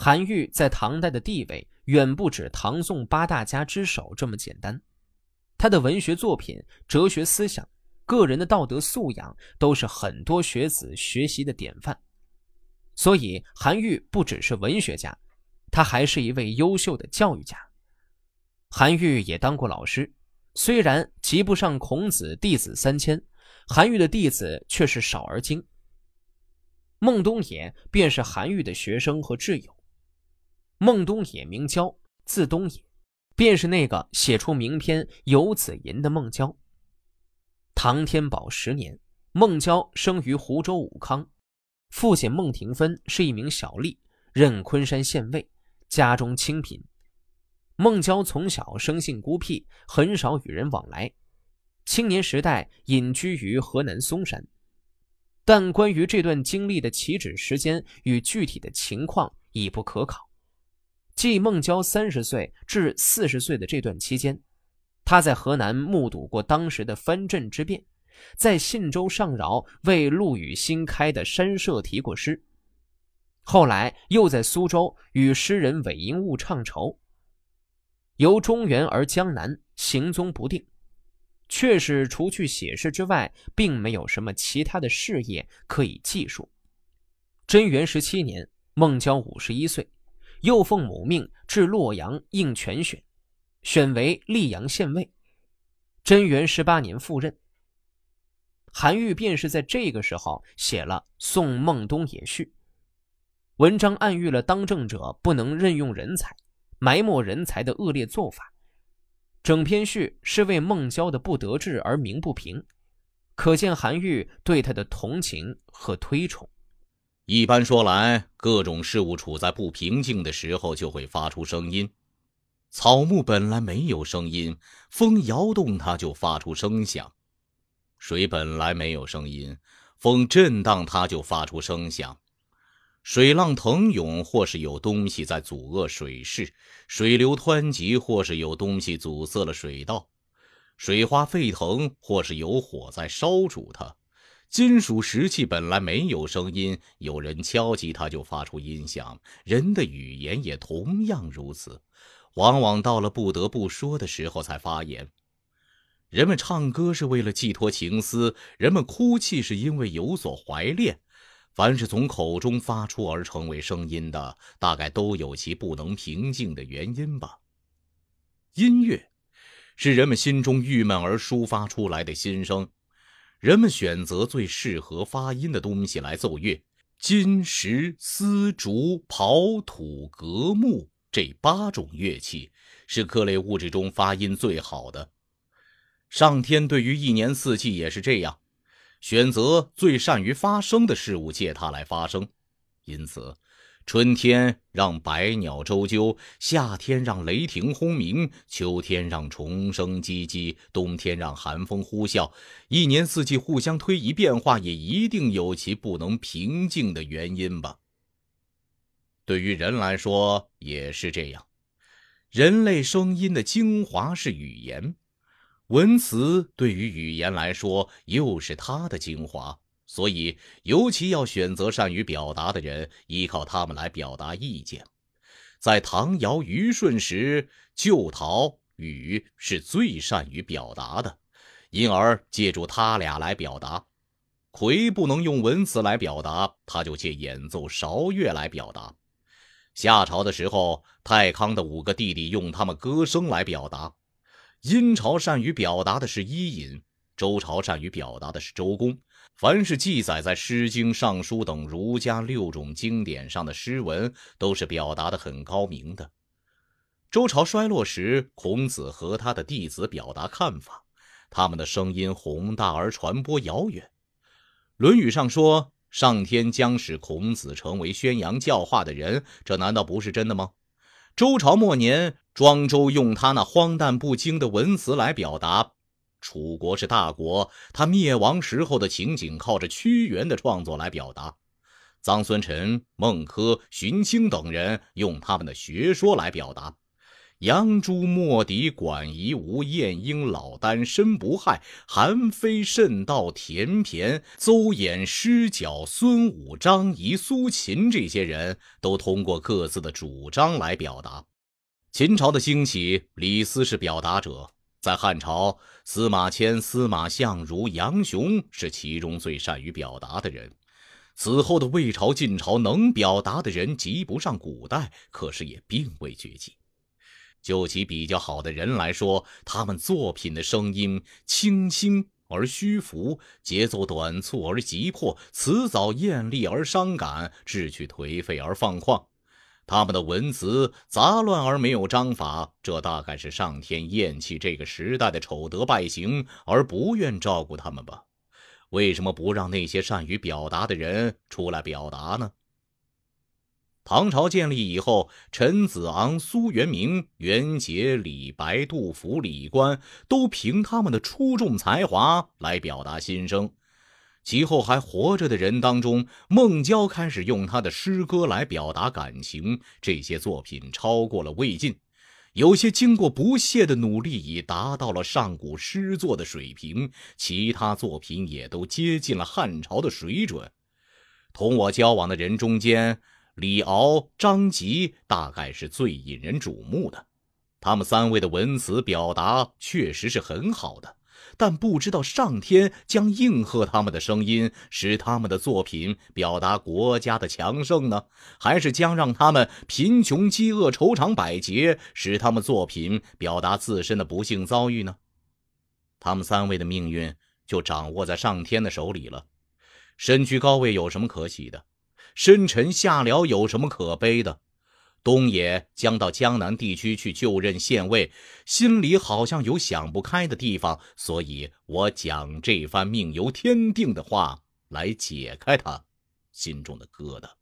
韩愈在唐代的地位远不止唐宋八大家之首这么简单，他的文学作品、哲学思想、个人的道德素养都是很多学子学习的典范。所以，韩愈不只是文学家，他还是一位优秀的教育家。韩愈也当过老师，虽然及不上孔子弟子三千，韩愈的弟子却是少而精。孟东野便是韩愈的学生和挚友。孟东野名郊，字东野，便是那个写出名篇《游子吟》的孟郊。唐天宝十年，孟郊生于湖州武康，父亲孟廷芬是一名小吏，任昆山县尉，家中清贫。孟郊从小生性孤僻，很少与人往来。青年时代隐居于河南嵩山，但关于这段经历的起止时间与具体的情况已不可考。即孟郊三十岁至四十岁的这段期间，他在河南目睹过当时的藩镇之变，在信州上饶为陆羽新开的山社题过诗，后来又在苏州与诗人韦应物唱酬。由中原而江南，行踪不定，确实除去写诗之外，并没有什么其他的事业可以记述。贞元十七年，孟郊五十一岁，又奉母命至洛阳应全选，选为溧阳县尉。贞元十八年赴任。韩愈便是在这个时候写了《送孟东野序》，文章暗喻了当政者不能任用人才。埋没人才的恶劣做法，整篇序是为孟郊的不得志而鸣不平，可见韩愈对他的同情和推崇。一般说来，各种事物处在不平静的时候，就会发出声音。草木本来没有声音，风摇动它就发出声响；水本来没有声音，风震荡它就发出声响。水浪腾涌，或是有东西在阻遏水势；水流湍急，或是有东西阻塞了水道；水花沸腾，或是有火在烧煮它。金属石器本来没有声音，有人敲击它就发出音响。人的语言也同样如此，往往到了不得不说的时候才发言。人们唱歌是为了寄托情思，人们哭泣是因为有所怀恋。凡是从口中发出而成为声音的，大概都有其不能平静的原因吧。音乐是人们心中郁闷而抒发出来的心声，人们选择最适合发音的东西来奏乐。金、石、丝、竹、刨、土、革、木这八种乐器是各类物质中发音最好的。上天对于一年四季也是这样。选择最善于发声的事物，借它来发声。因此，春天让百鸟啁啾，夏天让雷霆轰鸣，秋天让虫声唧唧，冬天让寒风呼啸。一年四季互相推移变化，也一定有其不能平静的原因吧。对于人来说也是这样。人类声音的精华是语言。文词对于语言来说，又是它的精华，所以尤其要选择善于表达的人，依靠他们来表达意见。在唐尧虞舜时，旧陶禹是最善于表达的，因而借助他俩来表达。夔不能用文词来表达，他就借演奏韶乐来表达。夏朝的时候，太康的五个弟弟用他们歌声来表达。殷朝善于表达的是伊尹，周朝善于表达的是周公。凡是记载在《诗经》《尚书》等儒家六种经典上的诗文，都是表达的很高明的。周朝衰落时，孔子和他的弟子表达看法，他们的声音宏大而传播遥远。《论语》上说，上天将使孔子成为宣扬教化的人，这难道不是真的吗？周朝末年，庄周用他那荒诞不经的文辞来表达。楚国是大国，他灭亡时候的情景靠着屈原的创作来表达。臧孙臣、孟轲、荀卿等人用他们的学说来表达。杨朱莫敌管夷吾晏婴老聃申不害韩非慎道田骈邹衍施角孙武张仪苏秦这些人都通过各自的主张来表达。秦朝的兴起，李斯是表达者；在汉朝，司马迁、司马相如、杨雄是其中最善于表达的人。此后的魏朝、晋朝，能表达的人及不上古代，可是也并未绝迹。就其比较好的人来说，他们作品的声音清新而虚浮，节奏短促而急迫，词藻艳丽而伤感，志趣颓废而放旷。他们的文辞杂乱而没有章法，这大概是上天厌弃这个时代的丑德败行，而不愿照顾他们吧？为什么不让那些善于表达的人出来表达呢？唐朝建立以后，陈子昂、苏元明、元杰、李白、杜甫、李观都凭他们的出众才华来表达心声。其后还活着的人当中，孟郊开始用他的诗歌来表达感情，这些作品超过了魏晋。有些经过不懈的努力，已达到了上古诗作的水平；其他作品也都接近了汉朝的水准。同我交往的人中间，李敖、张籍大概是最引人瞩目的，他们三位的文词表达确实是很好的，但不知道上天将应和他们的声音，使他们的作品表达国家的强盛呢，还是将让他们贫穷、饥饿、愁肠百结，使他们作品表达自身的不幸遭遇呢？他们三位的命运就掌握在上天的手里了。身居高位有什么可喜的？深沉下僚有什么可悲的？东野将到江南地区去就任县尉，心里好像有想不开的地方，所以我讲这番命由天定的话来解开他心中的疙瘩。